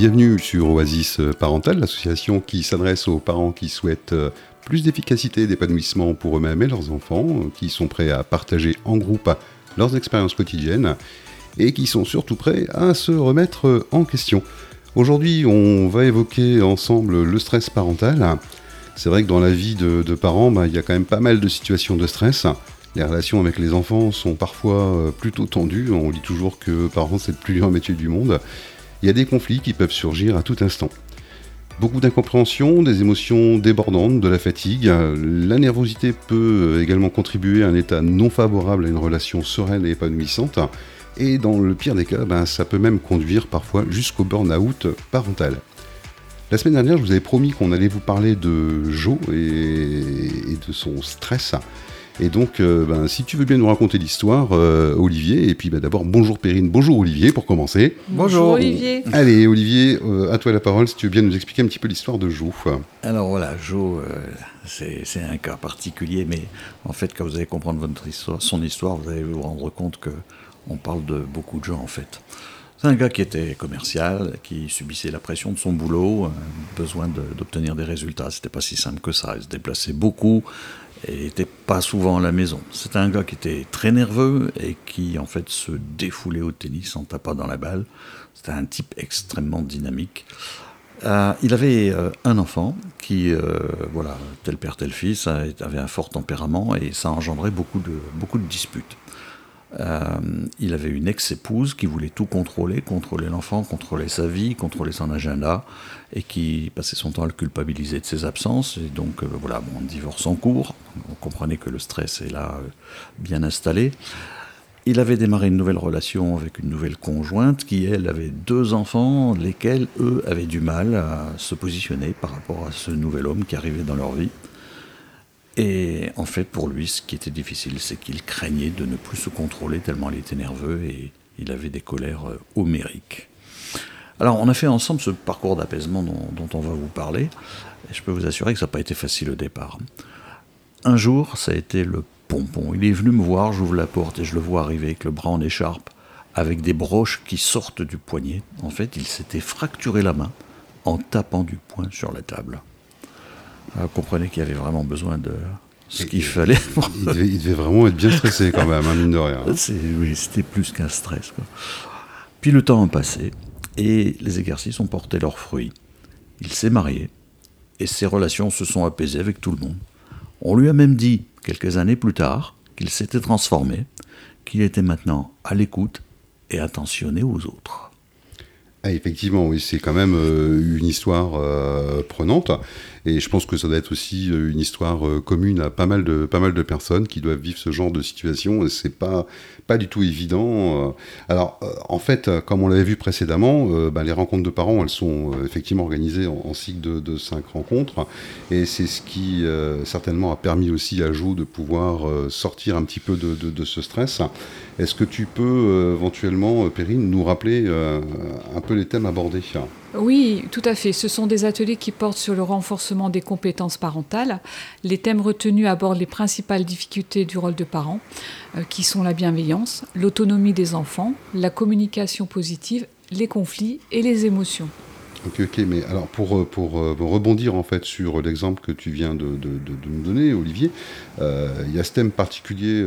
Bienvenue sur Oasis Parental, l'association qui s'adresse aux parents qui souhaitent euh, plus d'efficacité et d'épanouissement pour eux-mêmes et leurs enfants, euh, qui sont prêts à partager en groupe leurs expériences quotidiennes et qui sont surtout prêts à se remettre en question. Aujourd'hui, on va évoquer ensemble le stress parental. C'est vrai que dans la vie de, parents, bah, il y a quand même pas mal de situations de stress. Les relations avec les enfants sont parfois euh, plutôt tendues. On dit toujours que parents, c'est le plus dur métier du monde. Il y a des conflits qui peuvent surgir à tout instant. Beaucoup d'incompréhension, des émotions débordantes, de la fatigue. La nervosité peut également contribuer à un état non favorable à une relation sereine et épanouissante. Et dans le pire des cas, ben, ça peut même conduire parfois jusqu'au burn-out parental. La semaine dernière, je vous avais promis qu'on allait vous parler de Joe et de son stress. Et donc, euh, ben, si tu veux bien nous raconter l'histoire, euh, Olivier, et puis ben, d'abord, bonjour Perrine, bonjour Olivier pour commencer. Bonjour, Olivier. Allez Olivier, euh, à toi la parole si tu veux bien nous expliquer un petit peu l'histoire de Jo. Alors voilà, Jo, c'est un cas particulier, mais en fait, quand vous allez comprendre votre histoire, son histoire, vous allez vous rendre compte que on parle de beaucoup de gens en fait. C'est un gars qui était commercial, qui subissait la pression de son boulot, besoin d'obtenir des résultats. C'était pas si simple que ça. Il se déplaçait beaucoup, et n'était pas souvent à la maison. C'était un gars qui était très nerveux et qui en fait se défoulait au tennis en tapant dans la balle. C'était un type extrêmement dynamique. Euh, il avait euh, un enfant qui, euh, voilà, tel père, tel fils, avait un fort tempérament et ça engendrait beaucoup de, beaucoup de disputes. Euh, il avait une ex-épouse qui voulait tout contrôler, contrôler l'enfant, contrôler sa vie, contrôler son agenda, et qui passait son temps à le culpabiliser de ses absences. Et donc, euh, voilà, bon, divorce en cours. On comprenait que le stress est là euh, bien installé. Il avait démarré une nouvelle relation avec une nouvelle conjointe qui, elle, avait deux enfants, lesquels, eux, avaient du mal à se positionner par rapport à ce nouvel homme qui arrivait dans leur vie. Et en fait, pour lui, ce qui était difficile, c'est qu'il craignait de ne plus se contrôler tellement il était nerveux et il avait des colères euh, homériques. Alors, on a fait ensemble ce parcours d'apaisement dont, on va vous parler. Je peux vous assurer que ça n'a pas été facile au départ. Un jour, ça a été le pompon. Il est venu me voir, j'ouvre la porte et je le vois arriver avec le bras en écharpe, avec des broches qui sortent du poignet. En fait, il s'était fracturé la main en tapant du poing sur la table. Vous comprenez qu'il y avait vraiment besoin de ce qu'il fallait. Il devait, vraiment être bien stressé quand même, hein, mine de rien. Oui, c'était plus qu'un stress. Puis le temps a passé et les exercices ont porté leurs fruits. Il s'est marié et ses relations se sont apaisées avec tout le monde. On lui a même dit, quelques années plus tard, qu'il s'était transformé, qu'il était maintenant à l'écoute et attentionné aux autres. Ah, effectivement, oui, c'est quand même euh, une histoire euh, prenante. Et je pense que ça doit être aussi euh, une histoire commune à pas mal de, pas mal de personnes qui doivent vivre ce genre de situation. C'est pas, pas du tout évident. Alors, en fait, comme on l'avait vu précédemment, bah, les rencontres de parents, elles sont effectivement organisées en, cycle de, de, cinq rencontres. Et c'est ce qui, certainement, a permis aussi à Jo de pouvoir sortir un petit peu de, de ce stress. Est-ce que tu peux éventuellement, Perrine, nous rappeler un peu les thèmes abordés Oui, tout à fait. Ce sont des ateliers qui portent sur le renforcement des compétences parentales. Les thèmes retenus abordent les principales difficultés du rôle de parent, euh, qui sont la bienveillance, l'autonomie des enfants, la communication positive, les conflits et les émotions. Ok, ok, mais alors pour, euh, pour, euh, rebondir en fait sur l'exemple que tu viens de, nous donner, Olivier, il y a ce thème particulier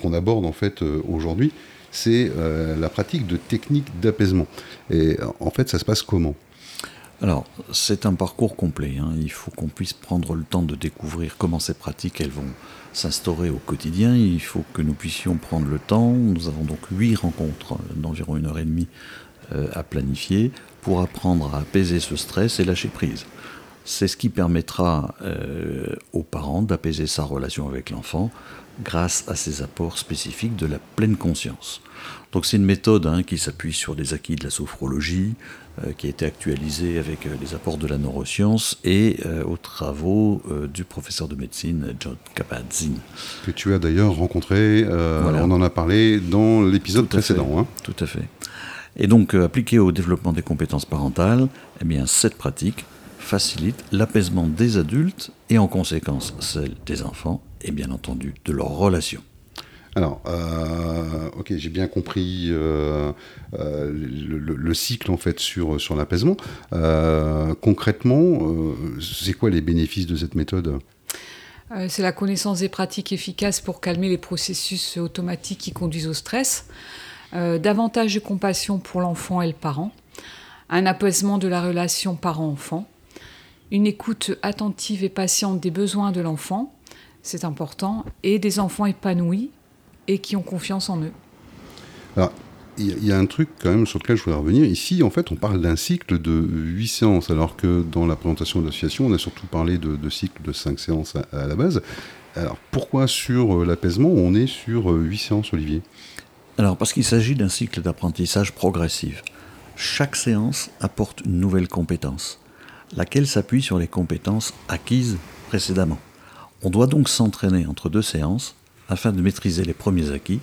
qu'on aborde en fait aujourd'hui, c'est euh, la pratique de techniques d'apaisement. Et en fait, ça se passe comment? Alors, c'est un parcours complet. Hein. Il faut qu'on puisse prendre le temps de découvrir comment ces pratiques vont s'instaurer au quotidien. Il faut que nous puissions prendre le temps. Nous avons donc huit rencontres d'environ une heure et demie euh, à planifier pour apprendre à apaiser ce stress et lâcher prise. C'est ce qui permettra euh, aux parents d'apaiser sa relation avec l'enfant, grâce à ces apports spécifiques de la pleine conscience. Donc c'est une méthode hein, qui s'appuie sur les acquis de la sophrologie, euh, qui a été actualisée avec euh, les apports de la neuroscience et euh, aux travaux du professeur de médecine John Kabat-Zinn. Que tu as d'ailleurs rencontré, on en a parlé dans l'épisode précédent. Hein. Tout à fait. Et donc appliqué au développement des compétences parentales, eh bien, cette pratique facilite l'apaisement des adultes et en conséquence celle des enfants et bien entendu de leurs relations. Alors, euh, ok, j'ai bien compris euh, euh, le, cycle en fait sur, sur l'apaisement. concrètement, c'est quoi les bénéfices de cette méthode? C'est la connaissance des pratiques efficaces pour calmer les processus automatiques qui conduisent au stress, davantage de compassion pour l'enfant et le parent, un apaisement de la relation parent-enfant, une écoute attentive et patiente des besoins de l'enfant, c'est important, et des enfants épanouis et qui ont confiance en eux. Alors, il y, a un truc quand même sur lequel je voudrais revenir. Ici, en fait, on parle d'un cycle de 8 séances, alors que dans la présentation de l'association, on a surtout parlé de, de cycle de 5 séances à, la base. Alors, pourquoi sur euh, l'apaisement, on est sur 8 euh, séances, Olivier? Alors, parce qu'il s'agit d'un cycle d'apprentissage progressif. Chaque séance apporte une nouvelle compétence, laquelle s'appuie sur les compétences acquises précédemment. On doit donc s'entraîner entre deux séances afin de maîtriser les premiers acquis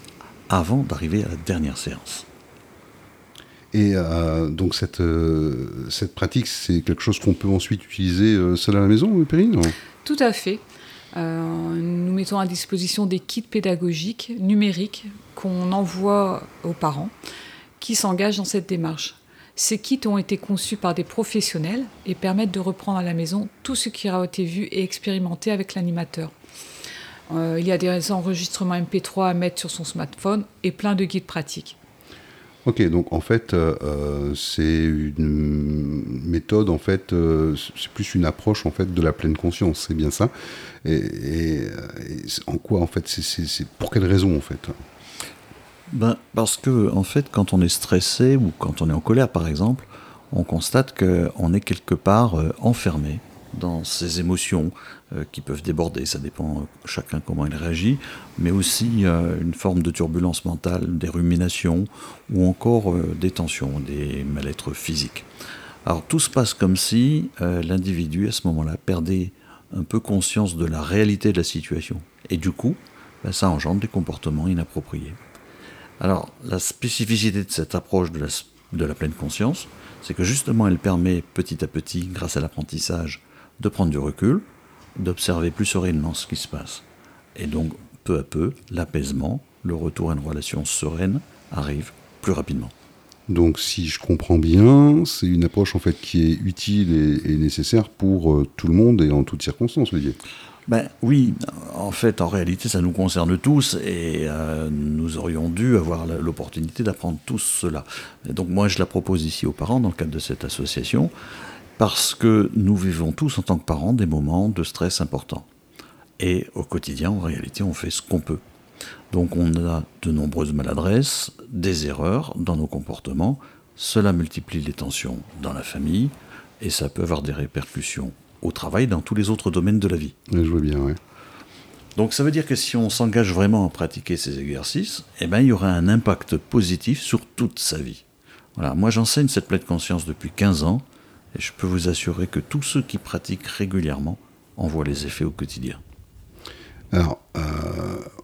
avant d'arriver à la dernière séance. Et euh, donc cette, euh, cette pratique, c'est quelque chose qu'on peut ensuite utiliser euh, seul à la maison, Périne Tout à fait. nous mettons à disposition des kits pédagogiques numériques qu'on envoie aux parents qui s'engagent dans cette démarche. Ces kits ont été conçus par des professionnels et permettent de reprendre à la maison tout ce qui aura été vu et expérimenté avec l'animateur. Euh, il y a des enregistrements MP3 à mettre sur son smartphone et plein de guides pratiques. Ok, donc en fait, euh, euh, c'est une méthode, en fait, c'est plus une approche en fait de la pleine conscience, c'est bien ça. Et, en quoi, en fait, c'est pour quelle raison, en fait? Ben, parce que en fait, quand on est stressé ou quand on est en colère, par exemple, on constate qu'on est quelque part enfermé dans ses émotions euh, qui peuvent déborder, ça dépend euh, chacun comment il réagit, mais aussi euh, une forme de turbulence mentale, des ruminations ou encore des tensions, des mal-être physiques. Alors tout se passe comme si l'individu à ce moment-là perdait un peu conscience de la réalité de la situation. Et du coup, ben, ça engendre des comportements inappropriés. Alors la spécificité de cette approche de la, pleine conscience, c'est que justement elle permet petit à petit, grâce à l'apprentissage, de prendre du recul, d'observer plus sereinement ce qui se passe. Et donc, peu à peu, l'apaisement, le retour à une relation sereine arrive plus rapidement. Donc, si je comprends bien, c'est une approche en fait qui est utile et, nécessaire pour euh, tout le monde et en toutes circonstances, Olivier. Ben oui, en fait, en réalité, ça nous concerne tous et euh, nous aurions dû avoir l'opportunité d'apprendre tous cela. donc moi, je la propose ici aux parents dans le cadre de cette association parce que nous vivons tous en tant que parents des moments de stress importants. Et au quotidien, en réalité, on fait ce qu'on peut. Donc on a de nombreuses maladresses, des erreurs dans nos comportements, cela multiplie les tensions dans la famille, et ça peut avoir des répercussions au travail dans tous les autres domaines de la vie. je vois bien, oui. Donc ça veut dire que si on s'engage vraiment à pratiquer ces exercices, eh ben, il y aura un impact positif sur toute sa vie. Voilà, moi j'enseigne cette pleine conscience depuis 15 ans, et je peux vous assurer que tous ceux qui pratiquent régulièrement en voient les effets au quotidien. Alors, euh,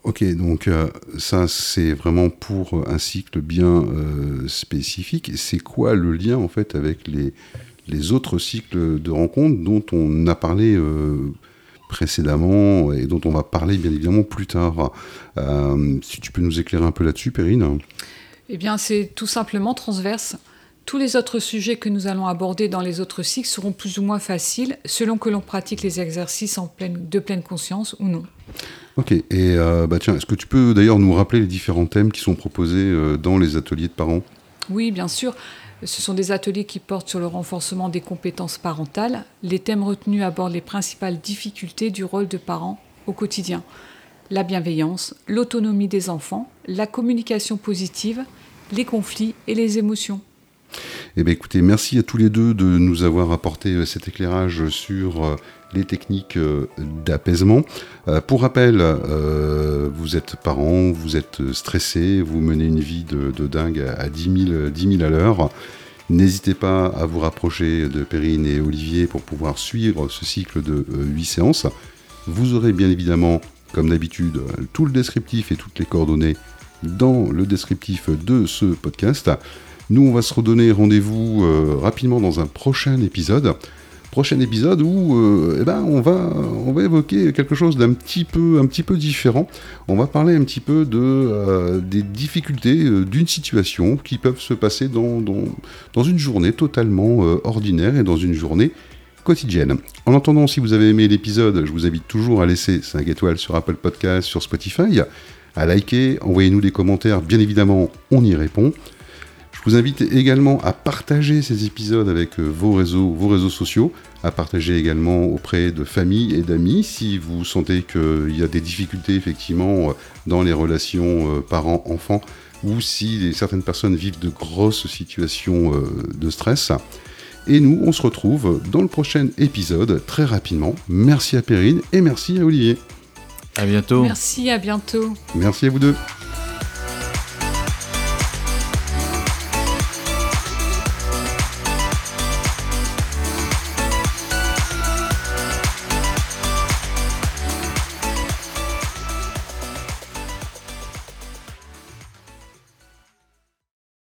ok, donc euh, ça c'est vraiment pour un cycle bien euh, spécifique. C'est quoi le lien en fait avec les, les autres cycles de rencontres dont on a parlé précédemment et dont on va parler bien évidemment plus tard Si tu peux nous éclairer un peu là-dessus, Perrine Eh bien, c'est tout simplement transverse. Tous les autres sujets que nous allons aborder dans les autres cycles seront plus ou moins faciles selon que l'on pratique les exercices en pleine, de pleine conscience ou non. Ok, et euh, bah tiens, est-ce que tu peux d'ailleurs nous rappeler les différents thèmes qui sont proposés euh, dans les ateliers de parents? Oui, bien sûr. Ce sont des ateliers qui portent sur le renforcement des compétences parentales. Les thèmes retenus abordent les principales difficultés du rôle de parent au quotidien. La bienveillance, l'autonomie des enfants, la communication positive, les conflits et les émotions. Eh bien, écoutez, merci à tous les deux de nous avoir apporté euh, cet éclairage sur euh, les techniques euh, d'apaisement. pour rappel, vous êtes parent, vous êtes stressé, vous menez une vie de, dingue à 10 000, à l'heure. N'hésitez pas à vous rapprocher de Perrine et Olivier pour pouvoir suivre ce cycle de 8 séances. Vous aurez bien évidemment, comme d'habitude, tout le descriptif et toutes les coordonnées dans le descriptif de ce podcast. Nous, on va se redonner rendez-vous euh, rapidement dans un prochain épisode. prochain épisode où euh, eh ben, on, va, on va évoquer quelque chose d'un petit peu, un petit peu différent. On va parler un petit peu de, euh, des difficultés d'une situation qui peuvent se passer dans, dans, dans une journée totalement ordinaire et dans une journée quotidienne. En attendant, si vous avez aimé l'épisode, je vous invite toujours à laisser 5 étoiles sur Apple Podcast, sur Spotify, à liker, envoyez-nous des commentaires, bien évidemment, on y répond. Je vous invite également à partager ces épisodes avec euh, vos réseaux, vos réseaux sociaux, à partager également auprès de familles et d'amis si vous sentez qu'il y a des difficultés effectivement euh, dans les relations euh, parents-enfants ou si certaines personnes vivent de grosses situations de stress. Et nous, on se retrouve dans le prochain épisode très rapidement. Merci à Perrine et merci à Olivier. À bientôt. Merci, à bientôt. Merci à vous deux.